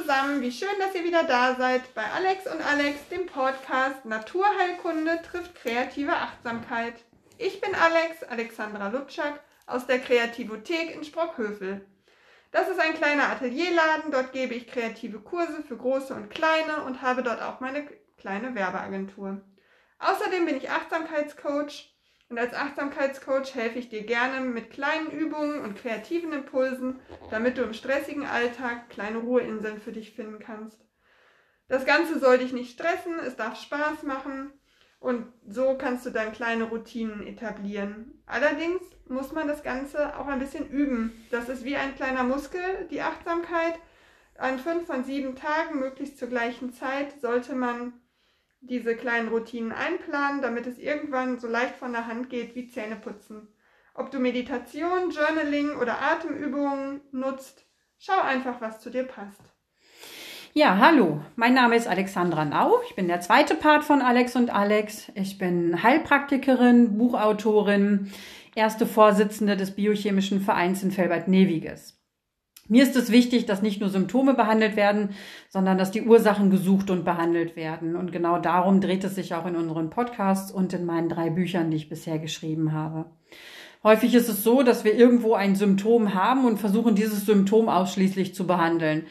zusammen, wie schön, dass ihr wieder da seid bei Alex und Alex, dem Podcast Naturheilkunde trifft kreative Achtsamkeit. Ich bin Alex, Alexandra Lutschak aus der Kreativothek in Sprockhövel. Das ist ein kleiner Atelierladen, dort gebe ich kreative Kurse für große und kleine und habe dort auch meine kleine Werbeagentur. Außerdem bin ich Achtsamkeitscoach und als Achtsamkeitscoach helfe ich dir gerne mit kleinen Übungen und kreativen Impulsen, damit du im stressigen Alltag kleine Ruheinseln für dich finden kannst. Das Ganze soll dich nicht stressen, es darf Spaß machen und so kannst du dann kleine Routinen etablieren. Allerdings muss man das Ganze auch ein bisschen üben. Das ist wie ein kleiner Muskel, die Achtsamkeit. An fünf von sieben Tagen, möglichst zur gleichen Zeit, sollte man diese kleinen Routinen einplanen, damit es irgendwann so leicht von der Hand geht wie Zähneputzen. Ob du Meditation, Journaling oder Atemübungen nutzt, schau einfach, was zu dir passt. Ja, hallo, mein Name ist Alexandra Nau. Ich bin der zweite Part von Alex und Alex. Ich bin Heilpraktikerin, Buchautorin, erste Vorsitzende des Biochemischen Vereins in Felbert-Neviges. Mir ist es wichtig, dass nicht nur Symptome behandelt werden, sondern dass die Ursachen gesucht und behandelt werden. Und genau darum dreht es sich auch in unseren Podcasts und in meinen drei Büchern, die ich bisher geschrieben habe. Häufig ist es so, dass wir irgendwo ein Symptom haben und versuchen, dieses Symptom ausschließlich zu behandeln.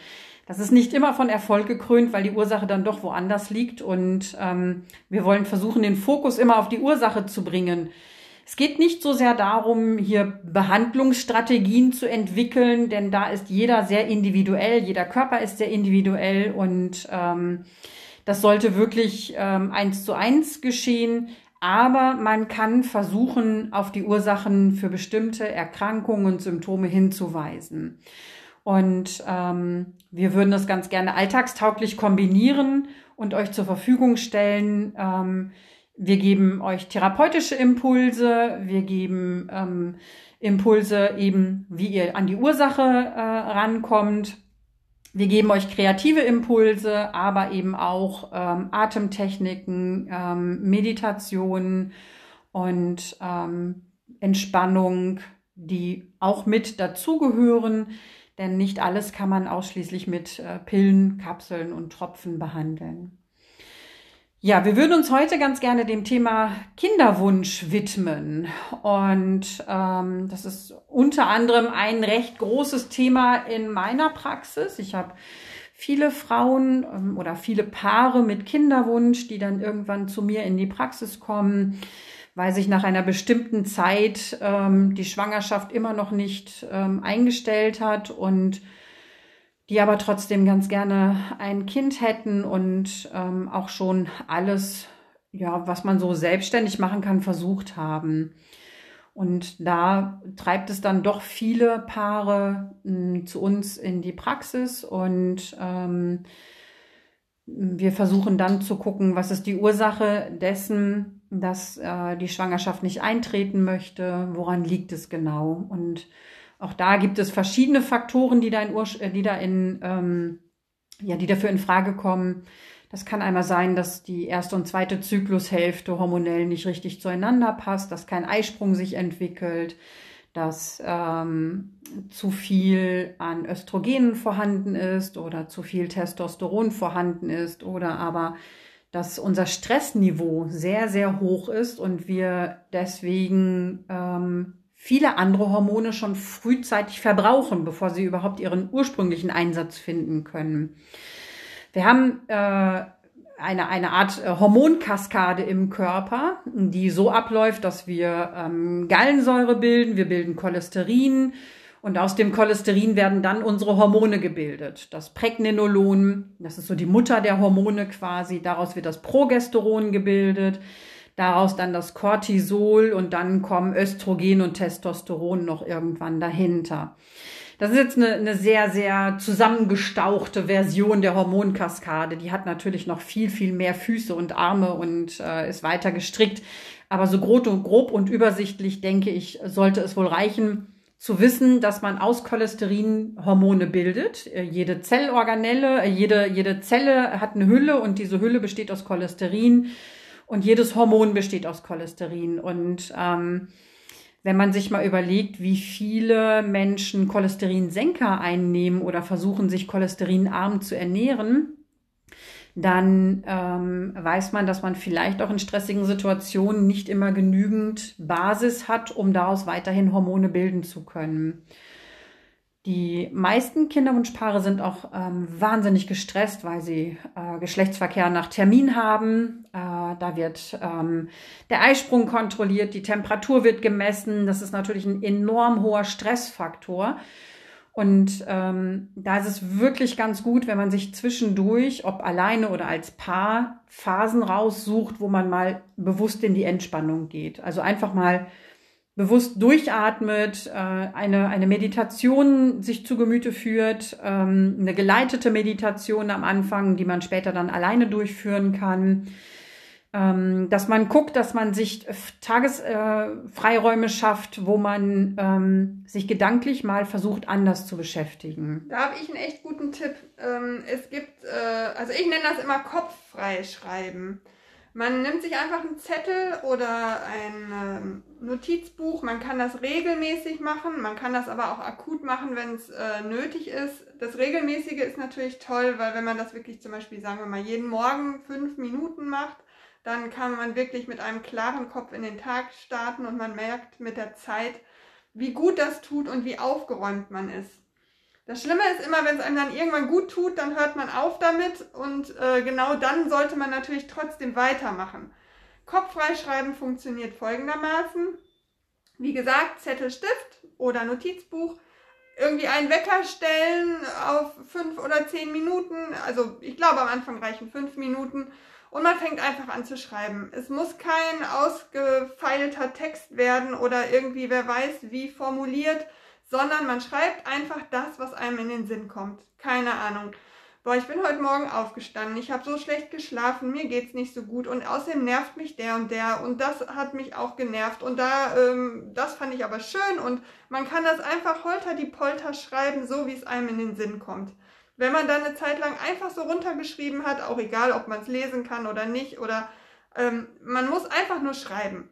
Das ist nicht immer von Erfolg gekrönt, weil die Ursache dann doch woanders liegt. Und ähm, wir wollen versuchen, den Fokus immer auf die Ursache zu bringen. Es geht nicht so sehr darum, hier Behandlungsstrategien zu entwickeln, denn da ist jeder sehr individuell, jeder Körper ist sehr individuell und ähm, das sollte wirklich ähm, eins zu eins geschehen. Aber man kann versuchen, auf die Ursachen für bestimmte Erkrankungen und Symptome hinzuweisen. Und ähm, wir würden das ganz gerne alltagstauglich kombinieren und euch zur Verfügung stellen. Ähm, wir geben euch therapeutische Impulse, wir geben ähm, Impulse eben, wie ihr an die Ursache äh, rankommt. Wir geben euch kreative Impulse, aber eben auch ähm, Atemtechniken, ähm, Meditationen und ähm, Entspannung, die auch mit dazugehören, denn nicht alles kann man ausschließlich mit äh, Pillen, Kapseln und Tropfen behandeln. Ja, wir würden uns heute ganz gerne dem Thema Kinderwunsch widmen. Und ähm, das ist unter anderem ein recht großes Thema in meiner Praxis. Ich habe viele Frauen ähm, oder viele Paare mit Kinderwunsch, die dann irgendwann zu mir in die Praxis kommen, weil sich nach einer bestimmten Zeit ähm, die Schwangerschaft immer noch nicht ähm, eingestellt hat und die aber trotzdem ganz gerne ein Kind hätten und ähm, auch schon alles, ja, was man so selbstständig machen kann, versucht haben. Und da treibt es dann doch viele Paare mh, hm, zu uns in die Praxis und ähm, wir versuchen dann zu gucken, was ist die Ursache dessen, dass äh, die Schwangerschaft nicht eintreten möchte, woran liegt es genau und auch da gibt es verschiedene Faktoren, die da in, Ur äh, die da in ähm, ja, die dafür in Frage kommen. Das kann einmal sein, dass die erste und zweite Zyklushälfte hormonell nicht richtig zueinander passt, dass kein Eisprung sich entwickelt, dass ähm, zu viel an Östrogenen vorhanden ist oder zu viel Testosteron vorhanden ist oder aber dass unser Stressniveau sehr, sehr hoch ist und wir deswegen ähm, viele andere Hormone schon frühzeitig verbrauchen, bevor sie überhaupt ihren ursprünglichen Einsatz finden können. Wir haben äh, eine, eine Art äh, Hormonkaskade im Körper, die so abläuft, dass wir ähm, Gallensäure bilden, wir bilden Cholesterin und aus dem Cholesterin werden dann unsere Hormone gebildet. Das Pregnenolon, das ist so die Mutter der Hormone quasi, daraus wird das Progesteron gebildet daraus dann das Cortisol und dann kommen Östrogen und Testosteron noch irgendwann dahinter. Das ist jetzt eine, eine sehr, sehr zusammengestauchte Version der Hormonkaskade. Die hat natürlich noch viel, viel mehr Füße und Arme und äh, ist weiter gestrickt. Aber so grob und, grob und übersichtlich, denke ich, sollte es wohl reichen, zu wissen, dass man aus Cholesterin Hormone bildet. Äh, jede Zellorganelle, äh, jede, jede Zelle hat eine Hülle und diese Hülle besteht aus Cholesterin. Und jedes Hormon besteht aus Cholesterin. Und ähm, wenn man sich mal überlegt, wie viele Menschen Cholesterinsenker einnehmen oder versuchen, sich cholesterinarm zu ernähren, dann ähm, weiß man, dass man vielleicht auch in stressigen Situationen nicht immer genügend Basis hat, um daraus weiterhin Hormone bilden zu können. Die meisten Kinderwunschpaare sind auch ähm, wahnsinnig gestresst, weil sie äh, Geschlechtsverkehr nach Termin haben. Äh, da wird ähm, der Eisprung kontrolliert, die Temperatur wird gemessen. Das ist natürlich ein enorm hoher Stressfaktor. Und ähm, da ist es wirklich ganz gut, wenn man sich zwischendurch, ob alleine oder als Paar, Phasen raussucht, wo man mal bewusst in die Entspannung geht. Also einfach mal bewusst durchatmet, äh, eine, eine Meditation sich zu Gemüte führt, ähm, eine geleitete Meditation am Anfang, die man später dann alleine durchführen kann, ähm, dass man guckt, dass man sich Tagesfreiräume äh, schafft, wo man ähm, sich gedanklich mal versucht, anders zu beschäftigen. Da habe ich einen echt guten Tipp. Es gibt, äh, also ich nenne das immer kopffrei schreiben. Man nimmt sich einfach einen Zettel oder ein ähm, Notizbuch. Man kann das regelmäßig machen. Man kann das aber auch akut machen, wenn es äh, nötig ist. Das Regelmäßige ist natürlich toll, weil wenn man das wirklich zum Beispiel, sagen wir mal, jeden Morgen fünf Minuten macht, dann kann man wirklich mit einem klaren Kopf in den Tag starten und man merkt mit der Zeit, wie gut das tut und wie aufgeräumt man ist. Das Schlimme ist immer, wenn es einem dann irgendwann gut tut, dann hört man auf damit und äh, genau dann sollte man natürlich trotzdem weitermachen. Kopffreischreiben funktioniert folgendermaßen. Wie gesagt, Zettel, Stift oder Notizbuch. Irgendwie einen Wecker stellen auf fünf oder zehn Minuten. Also ich glaube, am Anfang reichen fünf Minuten. Und man fängt einfach an zu schreiben. Es muss kein ausgefeilter Text werden oder irgendwie, wer weiß, wie formuliert sondern man schreibt einfach das, was einem in den Sinn kommt. Keine Ahnung. Boah, ich bin heute Morgen aufgestanden, ich habe so schlecht geschlafen, mir geht's nicht so gut und außerdem nervt mich der und der und das hat mich auch genervt und da, ähm, das fand ich aber schön und man kann das einfach holter die Polter schreiben, so wie es einem in den Sinn kommt. Wenn man dann eine Zeit lang einfach so runtergeschrieben hat, auch egal, ob man es lesen kann oder nicht oder ähm, man muss einfach nur schreiben.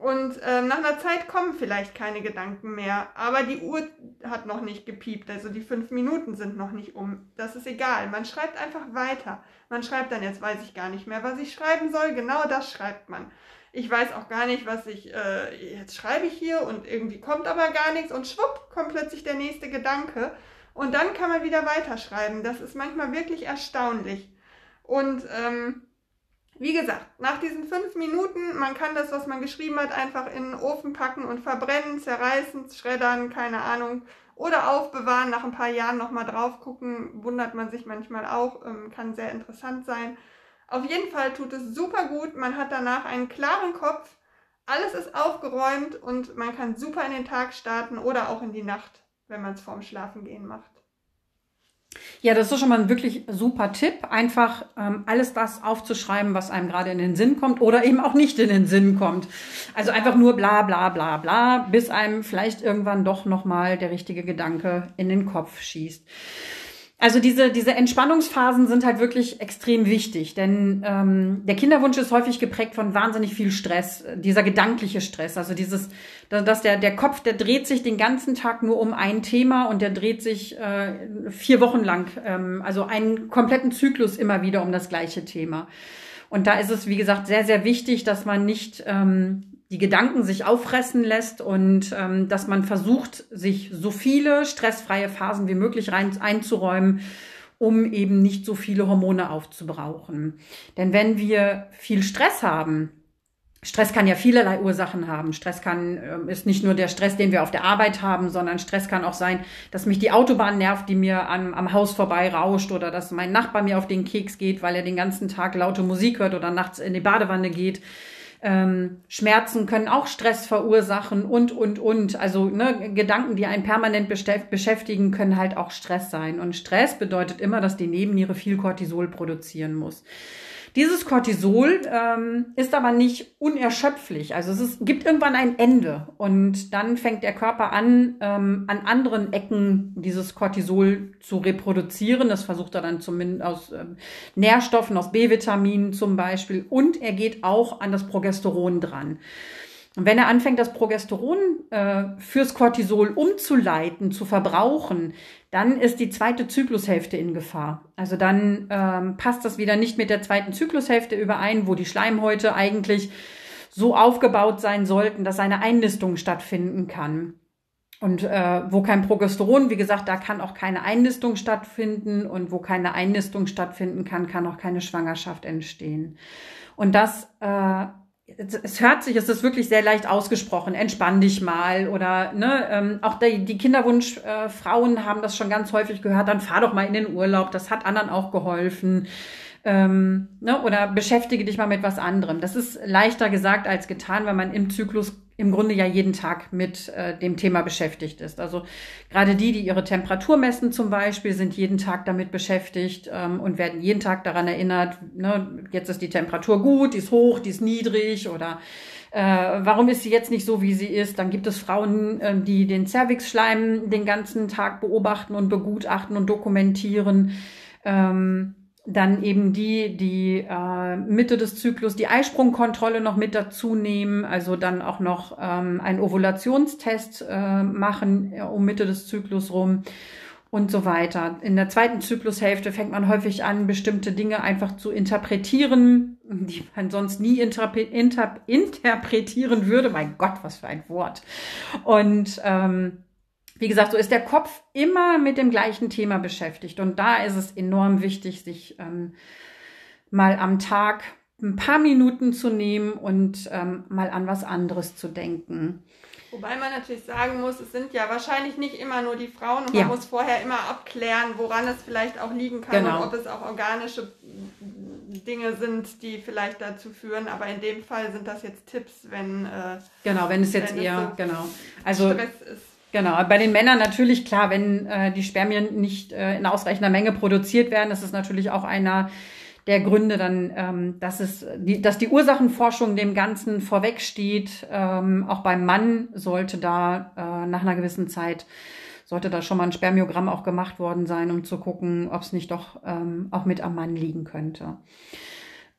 Und ähm, nach einer Zeit kommen vielleicht keine Gedanken mehr, aber die Uhr hat noch nicht gepiept, also die fünf Minuten sind noch nicht um. Das ist egal, man schreibt einfach weiter. Man schreibt dann, jetzt weiß ich gar nicht mehr, was ich schreiben soll, genau das schreibt man. Ich weiß auch gar nicht, was ich, äh, jetzt schreibe ich hier und irgendwie kommt aber gar nichts und schwupp kommt plötzlich der nächste Gedanke und dann kann man wieder weiterschreiben. Das ist manchmal wirklich erstaunlich. Und ähm, wie gesagt, nach diesen fünf Minuten, man kann das, was man geschrieben hat, einfach in den Ofen packen und verbrennen, zerreißen, schreddern, keine Ahnung. Oder aufbewahren, nach ein paar Jahren nochmal drauf gucken, wundert man sich manchmal auch, ähm, kann sehr interessant sein. Auf jeden Fall tut es super gut, man hat danach einen klaren Kopf, alles ist aufgeräumt und man kann super in den Tag starten oder auch in die Nacht, wenn man es vorm Schlafengehen macht. Ja, das ist schon mal ein wirklich super Tipp, einfach ähm, alles das aufzuschreiben, was einem gerade in den Sinn kommt oder eben auch nicht in den Sinn kommt. Also einfach nur bla bla bla bla, bis einem vielleicht irgendwann doch nochmal der richtige Gedanke in den Kopf schießt. Also diese, diese Entspannungsphasen sind halt wirklich extrem wichtig, denn ähm, der Kinderwunsch ist häufig geprägt von wahnsinnig viel Stress, dieser gedankliche Stress. Also dieses, dass der, der Kopf, der dreht sich den ganzen Tag nur um ein Thema und der dreht sich äh, vier Wochen lang, ähm, also einen kompletten Zyklus immer wieder um das gleiche Thema. Und da ist es, wie gesagt, sehr, sehr wichtig, dass man nicht ähm, die Gedanken sich auffressen lässt und ähm, dass man versucht, sich so viele stressfreie Phasen wie möglich rein, einzuräumen, um eben nicht so viele Hormone aufzubrauchen. Denn wenn wir viel Stress haben, Stress kann ja vielerlei Ursachen haben. Stress kann äh, ist nicht nur der Stress, den wir auf der Arbeit haben, sondern Stress kann auch sein, dass mich die Autobahn nervt, die mir am, am Haus vorbei rauscht oder dass mein Nachbar mir auf den Keks geht, weil er den ganzen Tag laute Musik hört oder nachts in die Badewanne geht. Ähm, Schmerzen können auch Stress verursachen und, und, und. Also ne, Gedanken, die einen permanent beschäftigen, können halt auch Stress sein. Und Stress bedeutet immer, dass die Nebenniere viel Cortisol produzieren muss. Dieses Cortisol ähm, ist aber nicht unerschöpflich. Also es ist, gibt irgendwann ein Ende und dann fängt der Körper an, ähm, an anderen Ecken dieses Cortisol zu reproduzieren. Das versucht er dann zumindest aus ähm, Nährstoffen, aus B-Vitaminen zum Beispiel. Und er geht auch an das Progesteron dran. Und wenn er anfängt, das Progesteron äh, fürs Cortisol umzuleiten, zu verbrauchen, dann ist die zweite Zyklushälfte in Gefahr. Also dann ähm, passt das wieder nicht mit der zweiten Zyklushälfte überein, wo die Schleimhäute eigentlich so aufgebaut sein sollten, dass eine Einnistung stattfinden kann. Und äh, wo kein Progesteron, wie gesagt, da kann auch keine Einnistung stattfinden und wo keine Einnistung stattfinden kann, kann auch keine Schwangerschaft entstehen. Und das äh, es hört sich, es ist wirklich sehr leicht ausgesprochen, entspann dich mal oder ne, ähm, auch die, die Kinderwunschfrauen äh, haben das schon ganz häufig gehört, dann fahr doch mal in den Urlaub, das hat anderen auch geholfen. Ähm, ne, oder beschäftige dich mal mit was anderem. Das ist leichter gesagt als getan, weil man im Zyklus im Grunde ja jeden Tag mit äh, dem Thema beschäftigt ist. Also gerade die, die ihre Temperatur messen zum Beispiel, sind jeden Tag damit beschäftigt ähm, und werden jeden Tag daran erinnert, ne, jetzt ist die Temperatur gut, die ist hoch, die ist niedrig oder äh, warum ist sie jetzt nicht so, wie sie ist? Dann gibt es Frauen, äh, die den Cervixschleim den ganzen Tag beobachten und begutachten und dokumentieren. Ähm, dann eben die, die äh, Mitte des Zyklus die Eisprungkontrolle noch mit dazu nehmen, also dann auch noch ähm, einen Ovulationstest äh, machen äh, um Mitte des Zyklus rum und so weiter. In der zweiten Zyklushälfte fängt man häufig an, bestimmte Dinge einfach zu interpretieren, die man sonst nie interpre inter interpretieren würde. Mein Gott, was für ein Wort. Und ähm, wie gesagt, so ist der Kopf immer mit dem gleichen Thema beschäftigt. Und da ist es enorm wichtig, sich ähm, mal am Tag ein paar Minuten zu nehmen und ähm, mal an was anderes zu denken. Wobei man natürlich sagen muss, es sind ja wahrscheinlich nicht immer nur die Frauen und ja. man muss vorher immer abklären, woran es vielleicht auch liegen kann genau. und ob es auch organische Dinge sind, die vielleicht dazu führen. Aber in dem Fall sind das jetzt Tipps, wenn äh, genau, wenn es jetzt wenn eher es so genau also Stress ist. Genau, bei den Männern natürlich klar, wenn äh, die Spermien nicht äh, in ausreichender Menge produziert werden, das ist natürlich auch einer der Gründe dann, ähm, dass es, die, dass die Ursachenforschung dem Ganzen vorwegsteht. Ähm, auch beim Mann sollte da äh, nach einer gewissen Zeit sollte da schon mal ein Spermiogramm auch gemacht worden sein, um zu gucken, ob es nicht doch ähm, auch mit am Mann liegen könnte.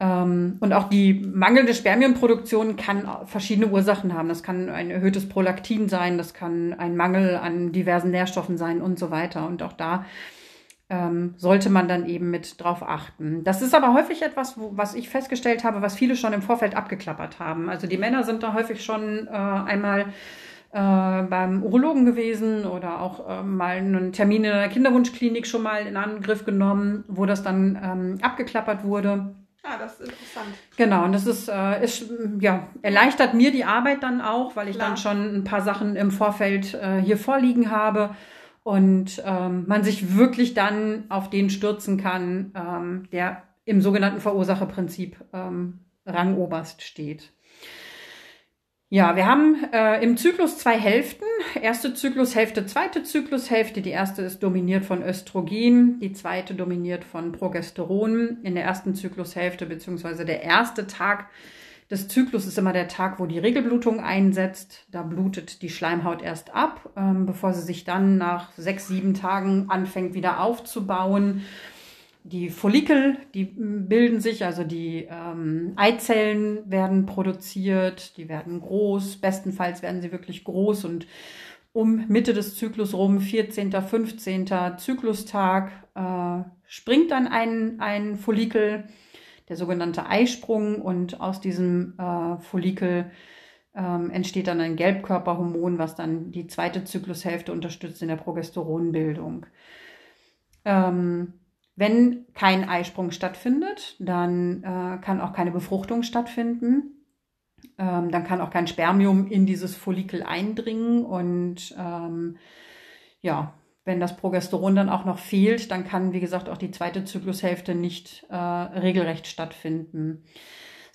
Ähm, und auch die mangelnde Spermienproduktion kann verschiedene Ursachen haben. Das kann ein erhöhtes Prolaktin sein, das kann ein Mangel an diversen Nährstoffen sein und so weiter. Und auch da ähm, sollte man dann eben mit drauf achten. Das ist aber häufig etwas, wo, was ich festgestellt habe, was viele schon im Vorfeld abgeklappert haben. Also die Männer sind da häufig schon äh, einmal äh, beim Urologen gewesen oder auch äh, mal einen Termin in einer Kinderwunschklinik schon mal in Angriff genommen, wo das dann ähm, abgeklappert wurde. Ah, das ist interessant. Genau, und das ist, äh, ist ja, erleichtert mir die Arbeit dann auch, weil ich Klar. dann schon ein paar Sachen im Vorfeld äh, hier vorliegen habe und ähm, man sich wirklich dann auf den stürzen kann, ähm, der im sogenannten Verursacherprinzip ähm, Rangoberst steht. Ja, wir haben äh, im Zyklus zwei Hälften. Erste Zyklushälfte, zweite Zyklushälfte. Die erste ist dominiert von Östrogen, die zweite dominiert von Progesteron. In der ersten Zyklushälfte, beziehungsweise der erste Tag des Zyklus ist immer der Tag, wo die Regelblutung einsetzt. Da blutet die Schleimhaut erst ab, ähm, bevor sie sich dann nach sechs, sieben Tagen anfängt wieder aufzubauen die Follikel, die bilden sich, also die ähm, Eizellen werden produziert, die werden groß, bestenfalls werden sie wirklich groß und um Mitte des Zyklus rum, 14., 15. Zyklustag, äh, springt dann ein, ein Follikel, der sogenannte Eisprung und aus diesem äh, Follikel ähm, entsteht dann ein Gelbkörperhormon, was dann die zweite Zyklushälfte unterstützt in der Progesteronbildung. Ähm, wenn kein Eisprung stattfindet, dann äh, kann auch keine Befruchtung stattfinden. Ähm, dann kann auch kein Spermium in dieses Follikel eindringen. Und ähm, ja, wenn das Progesteron dann auch noch fehlt, dann kann, wie gesagt, auch die zweite Zyklushälfte nicht äh, regelrecht stattfinden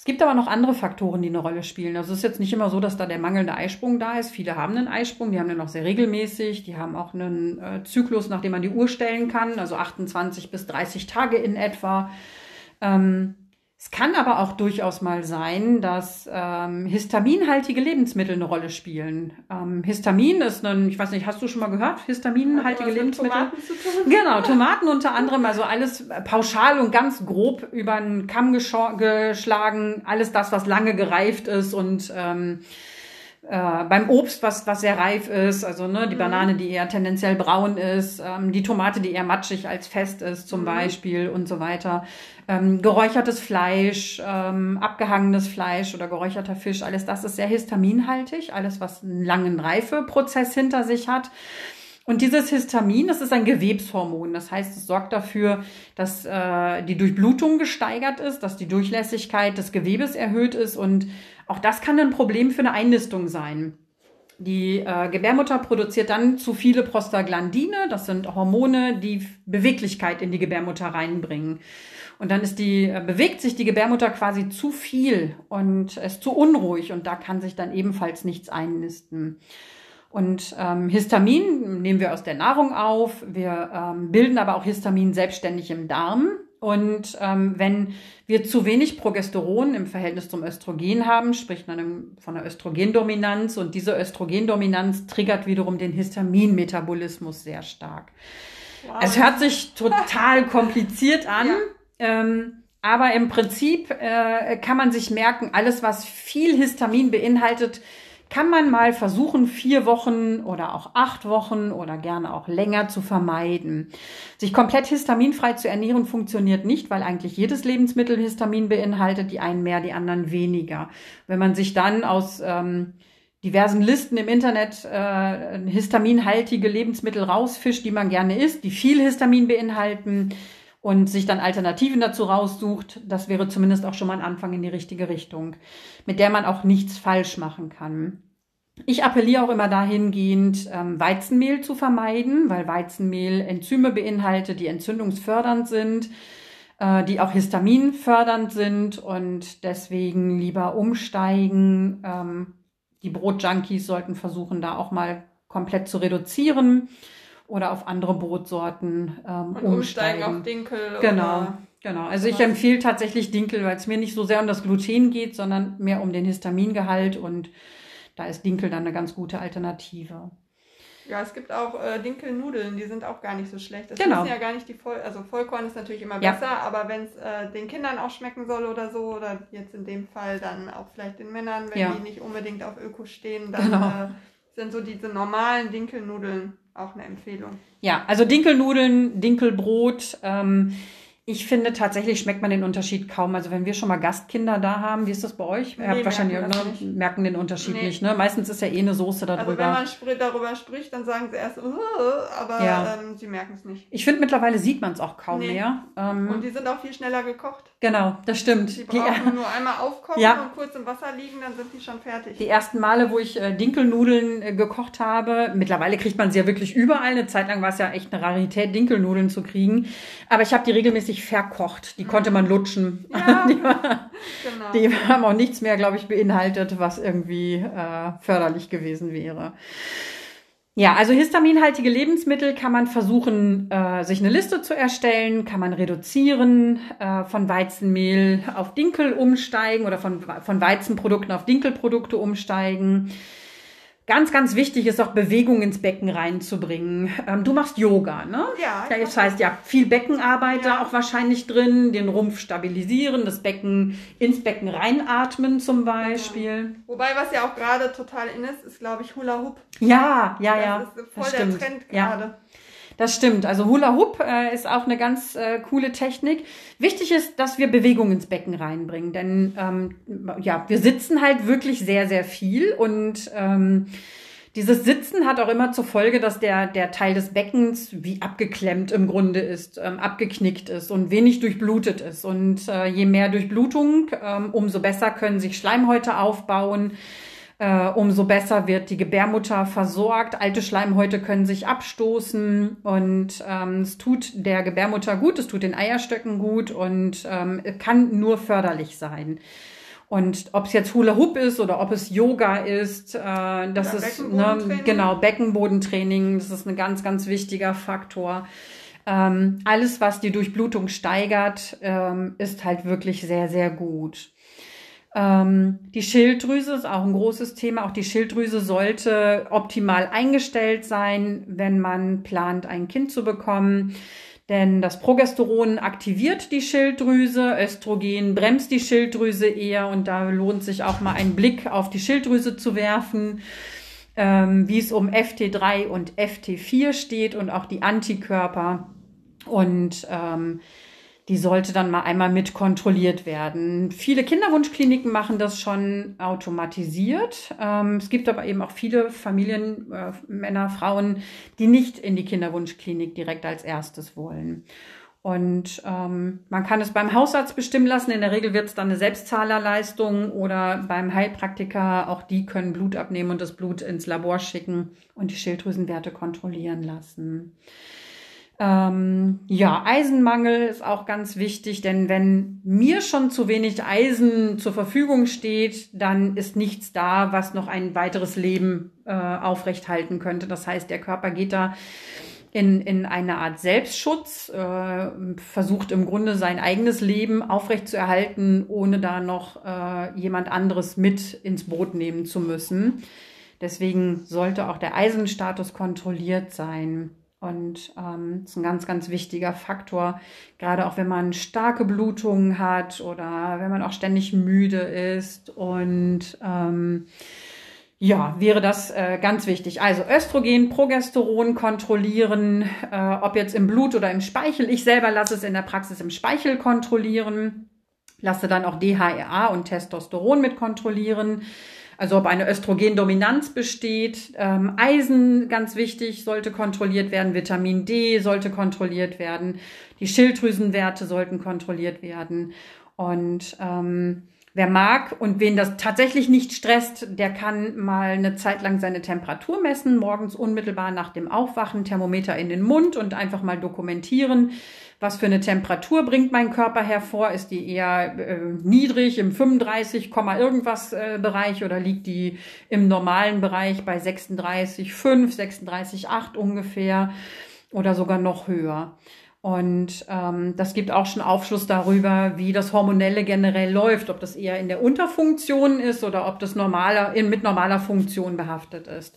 gibt aber noch andere Faktoren, die eine Rolle spielen. Also es ist jetzt nicht immer so, dass da der mangelnde Eisprung da ist. Viele haben einen Eisprung, die haben den auch sehr regelmäßig. Die haben auch einen äh, Zyklus, nach dem man die Uhr stellen kann, also 28 bis 30 Tage in etwa. Ähm, es kann aber auch durchaus mal sein, dass ähm, histaminhaltige Lebensmittel eine Rolle spielen. Ähm, Histamin ist ein, ich weiß nicht, hast du schon mal gehört, histaminhaltige Lebensmittel? Tomaten zu tun? Genau, Tomaten unter anderem, also alles pauschal und ganz grob über den Kamm geschlagen, alles das, was lange gereift ist und ähm, äh, beim Obst, was, was sehr reif ist, also ne, die mhm. Banane, die eher tendenziell braun ist, ähm, die Tomate, die eher matschig als fest ist zum mhm. Beispiel und so weiter. Ähm, geräuchertes Fleisch, ähm, abgehangenes Fleisch oder geräucherter Fisch, alles das ist sehr histaminhaltig, alles was einen langen Reifeprozess hinter sich hat. Und dieses Histamin, das ist ein Gewebshormon. Das heißt, es sorgt dafür, dass äh, die Durchblutung gesteigert ist, dass die Durchlässigkeit des Gewebes erhöht ist. Und auch das kann ein Problem für eine Einnistung sein. Die äh, Gebärmutter produziert dann zu viele Prostaglandine. Das sind Hormone, die Beweglichkeit in die Gebärmutter reinbringen. Und dann ist die, äh, bewegt sich die Gebärmutter quasi zu viel und ist zu unruhig und da kann sich dann ebenfalls nichts einnisten. Und ähm, Histamin nehmen wir aus der Nahrung auf. Wir ähm, bilden aber auch Histamin selbstständig im Darm. Und ähm, wenn wir zu wenig Progesteron im Verhältnis zum Östrogen haben, spricht man von einer Östrogendominanz. Und diese Östrogendominanz triggert wiederum den Histaminmetabolismus sehr stark. Wow. Es hört sich total kompliziert an. Ja. Ähm, aber im Prinzip äh, kann man sich merken, alles, was viel Histamin beinhaltet, kann man mal versuchen, vier Wochen oder auch acht Wochen oder gerne auch länger zu vermeiden. Sich komplett histaminfrei zu ernähren funktioniert nicht, weil eigentlich jedes Lebensmittel Histamin beinhaltet, die einen mehr, die anderen weniger. Wenn man sich dann aus ähm, diversen Listen im Internet äh, histaminhaltige Lebensmittel rausfischt, die man gerne isst, die viel Histamin beinhalten, und sich dann Alternativen dazu raussucht, das wäre zumindest auch schon mal ein Anfang in die richtige Richtung, mit der man auch nichts falsch machen kann. Ich appelliere auch immer dahingehend, ähm, Weizenmehl zu vermeiden, weil Weizenmehl Enzyme beinhaltet, die entzündungsfördernd sind, äh, die auch histaminfördernd sind und deswegen lieber umsteigen. Ähm, die Brotjunkies sollten versuchen, da auch mal komplett zu reduzieren oder auf andere Brotsorten ähm, Und umsteigen. auf Dinkel. Genau. Genau, also ich empfehle tatsächlich Dinkel, weil es mir nicht so sehr um das Gluten geht, sondern mehr um den Histamingehalt und da ist Dinkel dann eine ganz gute Alternative. Ja, es gibt auch äh, Dinkelnudeln, die sind auch gar nicht so schlecht. Das genau. ja gar nicht die Voll, also Vollkorn ist natürlich immer besser, ja. aber wenn es äh, den Kindern auch schmecken soll oder so, oder jetzt in dem Fall dann auch vielleicht den Männern, wenn ja. die nicht unbedingt auf Öko stehen, dann genau. äh, sind so diese normalen Dinkelnudeln auch eine Empfehlung. Ja, also Dinkelnudeln, Dinkelbrot. Ähm, ich finde tatsächlich schmeckt man den Unterschied kaum. Also wenn wir schon mal Gastkinder da haben, wie ist das bei euch? Ihr habt wahrscheinlich ne, merken den Unterschied nee. nicht. Ne? Meistens ist ja eh eine Soße darüber. Also wenn man sp darüber spricht, dann sagen sie erst, uh, aber ja. ähm, sie merken es nicht. Ich finde mittlerweile sieht man es auch kaum nee. mehr. Ähm, und die sind auch viel schneller gekocht. Genau, das stimmt. Die brauchen die, nur einmal aufkochen ja. und kurz im Wasser liegen, dann sind die schon fertig. Die ersten Male, wo ich äh, Dinkelnudeln äh, gekocht habe, mittlerweile kriegt man sie ja wirklich überall. Eine Zeit lang war es ja echt eine Rarität, Dinkelnudeln zu kriegen. Aber ich habe die regelmäßig verkocht die konnte man lutschen. Ja, die, war, genau. die, haben auch nichts mehr, glaube ich, beinhaltet, was irgendwie äh, förderlich gewesen wäre. Ja, also histaminhaltige Lebensmittel kann man versuchen, äh, sich eine Liste zu erstellen, kann man reduzieren, äh, von Weizenmehl auf Dinkel umsteigen oder von, von Weizenprodukten auf Dinkelprodukte umsteigen. Ganz, ganz wichtig ist auch Bewegung ins Becken reinzubringen. Ähm, du machst Yoga, ne? Ja. Das heißt, ja, viel Beckenarbeit ja. da auch wahrscheinlich drin, den Rumpf stabilisieren, das Becken ins Becken reinatmen zum Beispiel. Ja. Wobei, was ja auch gerade total in ist, ist, glaube ich, Hula Hoop. Ja, ja, ja. Das ist voll das der. Trend gerade. Ja. Das stimmt. Also Hula Hoop äh, ist auch eine ganz äh, coole Technik. Wichtig ist, dass wir Bewegung ins Becken reinbringen, denn ähm, ja, wir sitzen halt wirklich sehr, sehr viel und ähm, dieses Sitzen hat auch immer zur Folge, dass der, der Teil des Beckens wie abgeklemmt im Grunde ist, ähm, abgeknickt ist und wenig durchblutet ist. Und äh, je mehr Durchblutung, ähm, umso besser können sich Schleimhäute aufbauen äh, umso besser wird die Gebärmutter versorgt. Alte Schleimhäute können sich abstoßen und ähm, es tut der Gebärmutter gut, es tut den Eierstöcken gut und ähm, kann nur förderlich sein. Und ob es jetzt Hula Hoop ist oder ob es Yoga ist, äh, das oder ist ne, genau Beckenbodentraining, das ist ein ganz, ganz wichtiger Faktor. Ähm, alles, was die Durchblutung steigert, ähm, ist halt wirklich sehr, sehr gut. Ähm, die Schilddrüse ist auch ein großes Thema. Auch die Schilddrüse sollte optimal eingestellt sein, wenn man plant, ein Kind zu bekommen. Denn das Progesteron aktiviert die Schilddrüse, Östrogen bremst die Schilddrüse eher und da lohnt sich auch mal ein Blick auf die Schilddrüse zu werfen, ähm, wie es um FT3 und FT4 steht und auch die Antikörper. Und ähm, die sollte dann mal einmal mit kontrolliert werden. Viele Kinderwunschkliniken machen das schon automatisiert. Ähm, es gibt aber eben auch viele Familien, äh, Männer, Frauen, die nicht in die Kinderwunschklinik direkt als erstes wollen. Und ähm, man kann es beim Hausarzt bestimmen lassen. In der Regel wird es dann eine Selbstzahlerleistung oder beim Heilpraktiker. Auch die können Blut abnehmen und das Blut ins Labor schicken und die Schilddrüsenwerte kontrollieren lassen. Ähm, ja, Eisenmangel ist auch ganz wichtig, denn wenn mir schon zu wenig Eisen zur Verfügung steht, dann ist nichts da, was noch ein weiteres Leben äh, aufrechthalten könnte. Das heißt, der Körper geht da in, in eine Art Selbstschutz, äh, versucht im Grunde sein eigenes Leben aufrechtzuerhalten, ohne da noch äh, jemand anderes mit ins Boot nehmen zu müssen. Deswegen sollte auch der Eisenstatus kontrolliert sein. Und ähm, ist ein ganz, ganz wichtiger Faktor, gerade auch wenn man starke Blutungen hat oder wenn man auch ständig müde ist. Und ähm, ja, wäre das äh, ganz wichtig. Also Östrogen, Progesteron kontrollieren, äh, ob jetzt im Blut oder im Speichel. Ich selber lasse es in der Praxis im Speichel kontrollieren, lasse dann auch DHRA und Testosteron mit kontrollieren. Also ob eine Östrogendominanz besteht. Ähm, Eisen, ganz wichtig, sollte kontrolliert werden. Vitamin D sollte kontrolliert werden. Die Schilddrüsenwerte sollten kontrolliert werden. Und ähm, wer mag und wen das tatsächlich nicht stresst, der kann mal eine Zeit lang seine Temperatur messen, morgens unmittelbar nach dem Aufwachen, Thermometer in den Mund und einfach mal dokumentieren was für eine Temperatur bringt mein Körper hervor? Ist die eher äh, niedrig im 35, irgendwas äh, Bereich oder liegt die im normalen Bereich bei 36,5, 36,8 ungefähr oder sogar noch höher? Und ähm, das gibt auch schon Aufschluss darüber, wie das Hormonelle generell läuft, ob das eher in der Unterfunktion ist oder ob das normaler, in, mit normaler Funktion behaftet ist.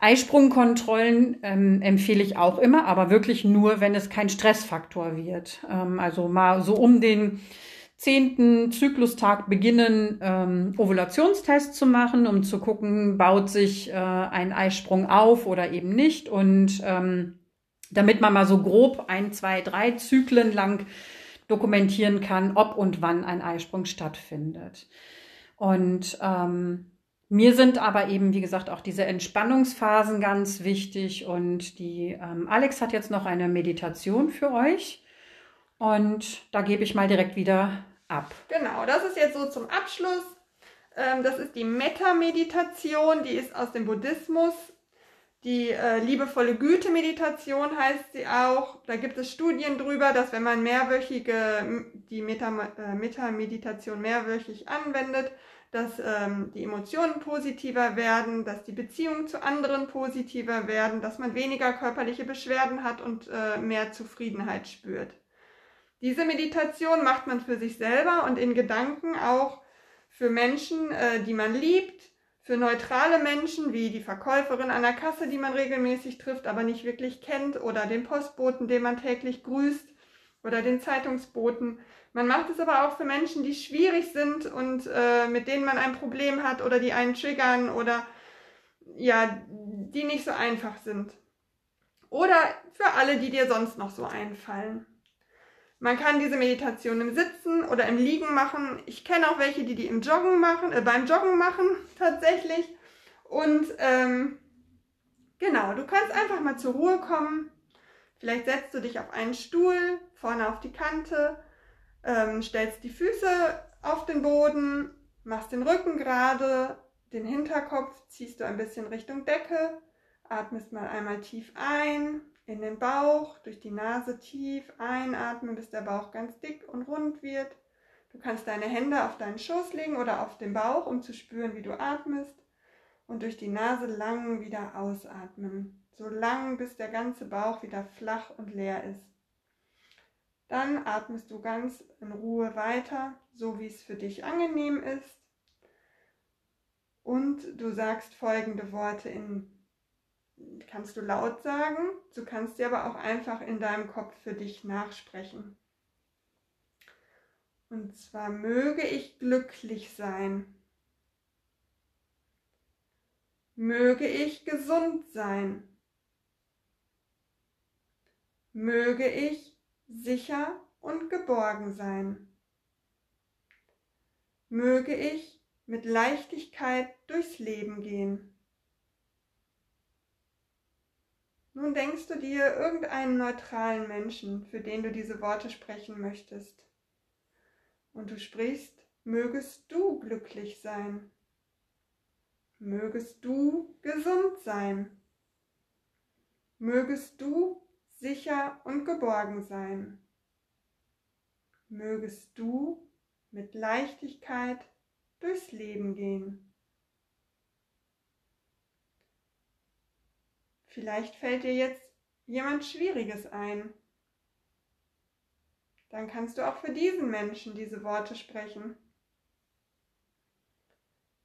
Eisprungkontrollen ähm, empfehle ich auch immer, aber wirklich nur, wenn es kein Stressfaktor wird. Ähm, also mal so um den zehnten Zyklustag beginnen, ähm, Ovulationstest zu machen, um zu gucken, baut sich äh, ein Eisprung auf oder eben nicht. Und ähm, damit man mal so grob ein, zwei, drei Zyklen lang dokumentieren kann, ob und wann ein Eisprung stattfindet. Und ähm, mir sind aber eben, wie gesagt, auch diese Entspannungsphasen ganz wichtig und die ähm, Alex hat jetzt noch eine Meditation für euch und da gebe ich mal direkt wieder ab. Genau, das ist jetzt so zum Abschluss. Ähm, das ist die Metta-Meditation, die ist aus dem Buddhismus. Die äh, liebevolle Güte-Meditation heißt sie auch. Da gibt es Studien drüber, dass wenn man mehrwöchige, die äh, Metta-Meditation mehrwöchig anwendet, dass ähm, die Emotionen positiver werden, dass die Beziehungen zu anderen positiver werden, dass man weniger körperliche Beschwerden hat und äh, mehr Zufriedenheit spürt. Diese Meditation macht man für sich selber und in Gedanken auch für Menschen, äh, die man liebt, für neutrale Menschen wie die Verkäuferin an der Kasse, die man regelmäßig trifft, aber nicht wirklich kennt, oder den Postboten, den man täglich grüßt, oder den Zeitungsboten. Man macht es aber auch für Menschen, die schwierig sind und äh, mit denen man ein Problem hat oder die einen triggern oder ja, die nicht so einfach sind. Oder für alle, die dir sonst noch so einfallen. Man kann diese Meditation im Sitzen oder im Liegen machen. Ich kenne auch welche, die die im Joggen machen, äh, beim Joggen machen tatsächlich. Und ähm, genau, du kannst einfach mal zur Ruhe kommen. Vielleicht setzt du dich auf einen Stuhl, vorne auf die Kante ähm, stellst die Füße auf den Boden, machst den Rücken gerade, den Hinterkopf ziehst du ein bisschen Richtung Decke, atmest mal einmal tief ein, in den Bauch, durch die Nase tief einatmen, bis der Bauch ganz dick und rund wird. Du kannst deine Hände auf deinen Schoß legen oder auf den Bauch, um zu spüren, wie du atmest. Und durch die Nase lang wieder ausatmen. So lang, bis der ganze Bauch wieder flach und leer ist. Dann atmest du ganz in Ruhe weiter, so wie es für dich angenehm ist. Und du sagst folgende Worte in kannst du laut sagen, du kannst sie aber auch einfach in deinem Kopf für dich nachsprechen. Und zwar möge ich glücklich sein. Möge ich gesund sein. Möge ich sicher und geborgen sein. Möge ich mit Leichtigkeit durchs Leben gehen. Nun denkst du dir irgendeinen neutralen Menschen, für den du diese Worte sprechen möchtest. Und du sprichst, mögest du glücklich sein. Mögest du gesund sein. Mögest du sicher und geborgen sein. Mögest du mit Leichtigkeit durchs Leben gehen. Vielleicht fällt dir jetzt jemand Schwieriges ein. Dann kannst du auch für diesen Menschen diese Worte sprechen.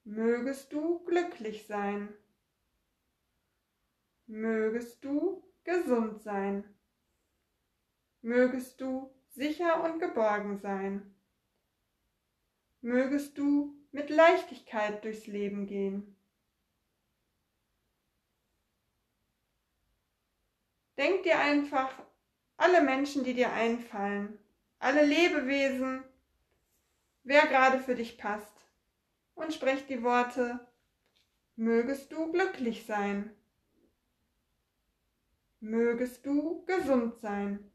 Mögest du glücklich sein. Mögest du gesund sein. Mögest du sicher und geborgen sein. Mögest du mit Leichtigkeit durchs Leben gehen. Denk dir einfach alle Menschen, die dir einfallen, alle Lebewesen, wer gerade für dich passt, und sprech die Worte, mögest du glücklich sein, mögest du gesund sein,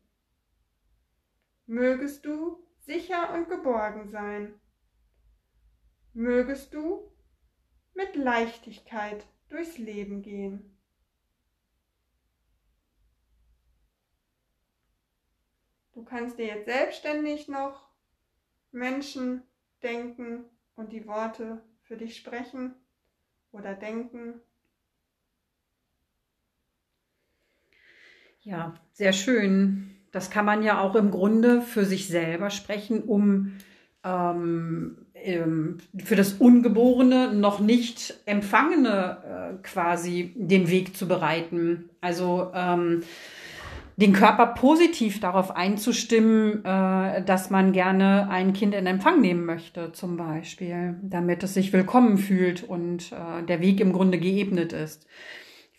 mögest du sicher und geborgen sein, mögest du mit Leichtigkeit durchs Leben gehen. Du kannst dir jetzt selbstständig noch Menschen denken und die Worte für dich sprechen oder denken. Ja, sehr schön. Das kann man ja auch im Grunde für sich selber sprechen, um ähm, ähm für das Ungeborene, noch nicht Empfangene äh, quasi den Weg zu bereiten. Also ähm, den Körper positiv darauf einzustimmen, äh, dass man gerne ein Kind in Empfang nehmen möchte, zum Beispiel, damit es sich willkommen fühlt und äh, der Weg im Grunde geebnet ist.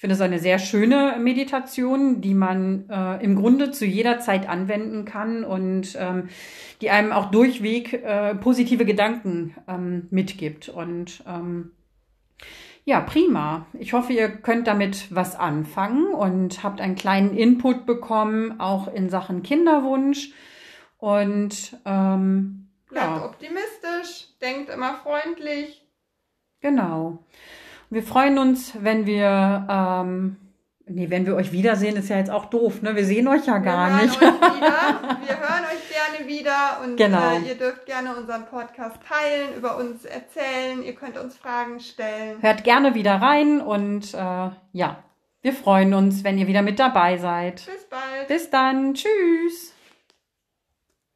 Ich finde es eine sehr schöne Meditation, die man äh, im Grunde zu jeder Zeit anwenden kann und ähm, die einem auch durchweg äh, positive Gedanken ähm, mitgibt. Und ähm, ja, prima. Ich hoffe, ihr könnt damit was anfangen und habt einen kleinen Input bekommen, auch in Sachen Kinderwunsch. Und ähm, bleibt ja. optimistisch, denkt immer freundlich. Genau. Wir freuen uns, wenn wir ähm, Nee, wenn wir euch wiedersehen, ist ja jetzt auch doof, ne? Wir sehen euch ja gar wir nicht. Euch wieder. Wir hören euch gerne wieder und genau. äh, ihr dürft gerne unseren Podcast teilen, über uns erzählen, ihr könnt uns Fragen stellen. Hört gerne wieder rein und äh, ja, wir freuen uns, wenn ihr wieder mit dabei seid. Bis bald. Bis dann. Tschüss.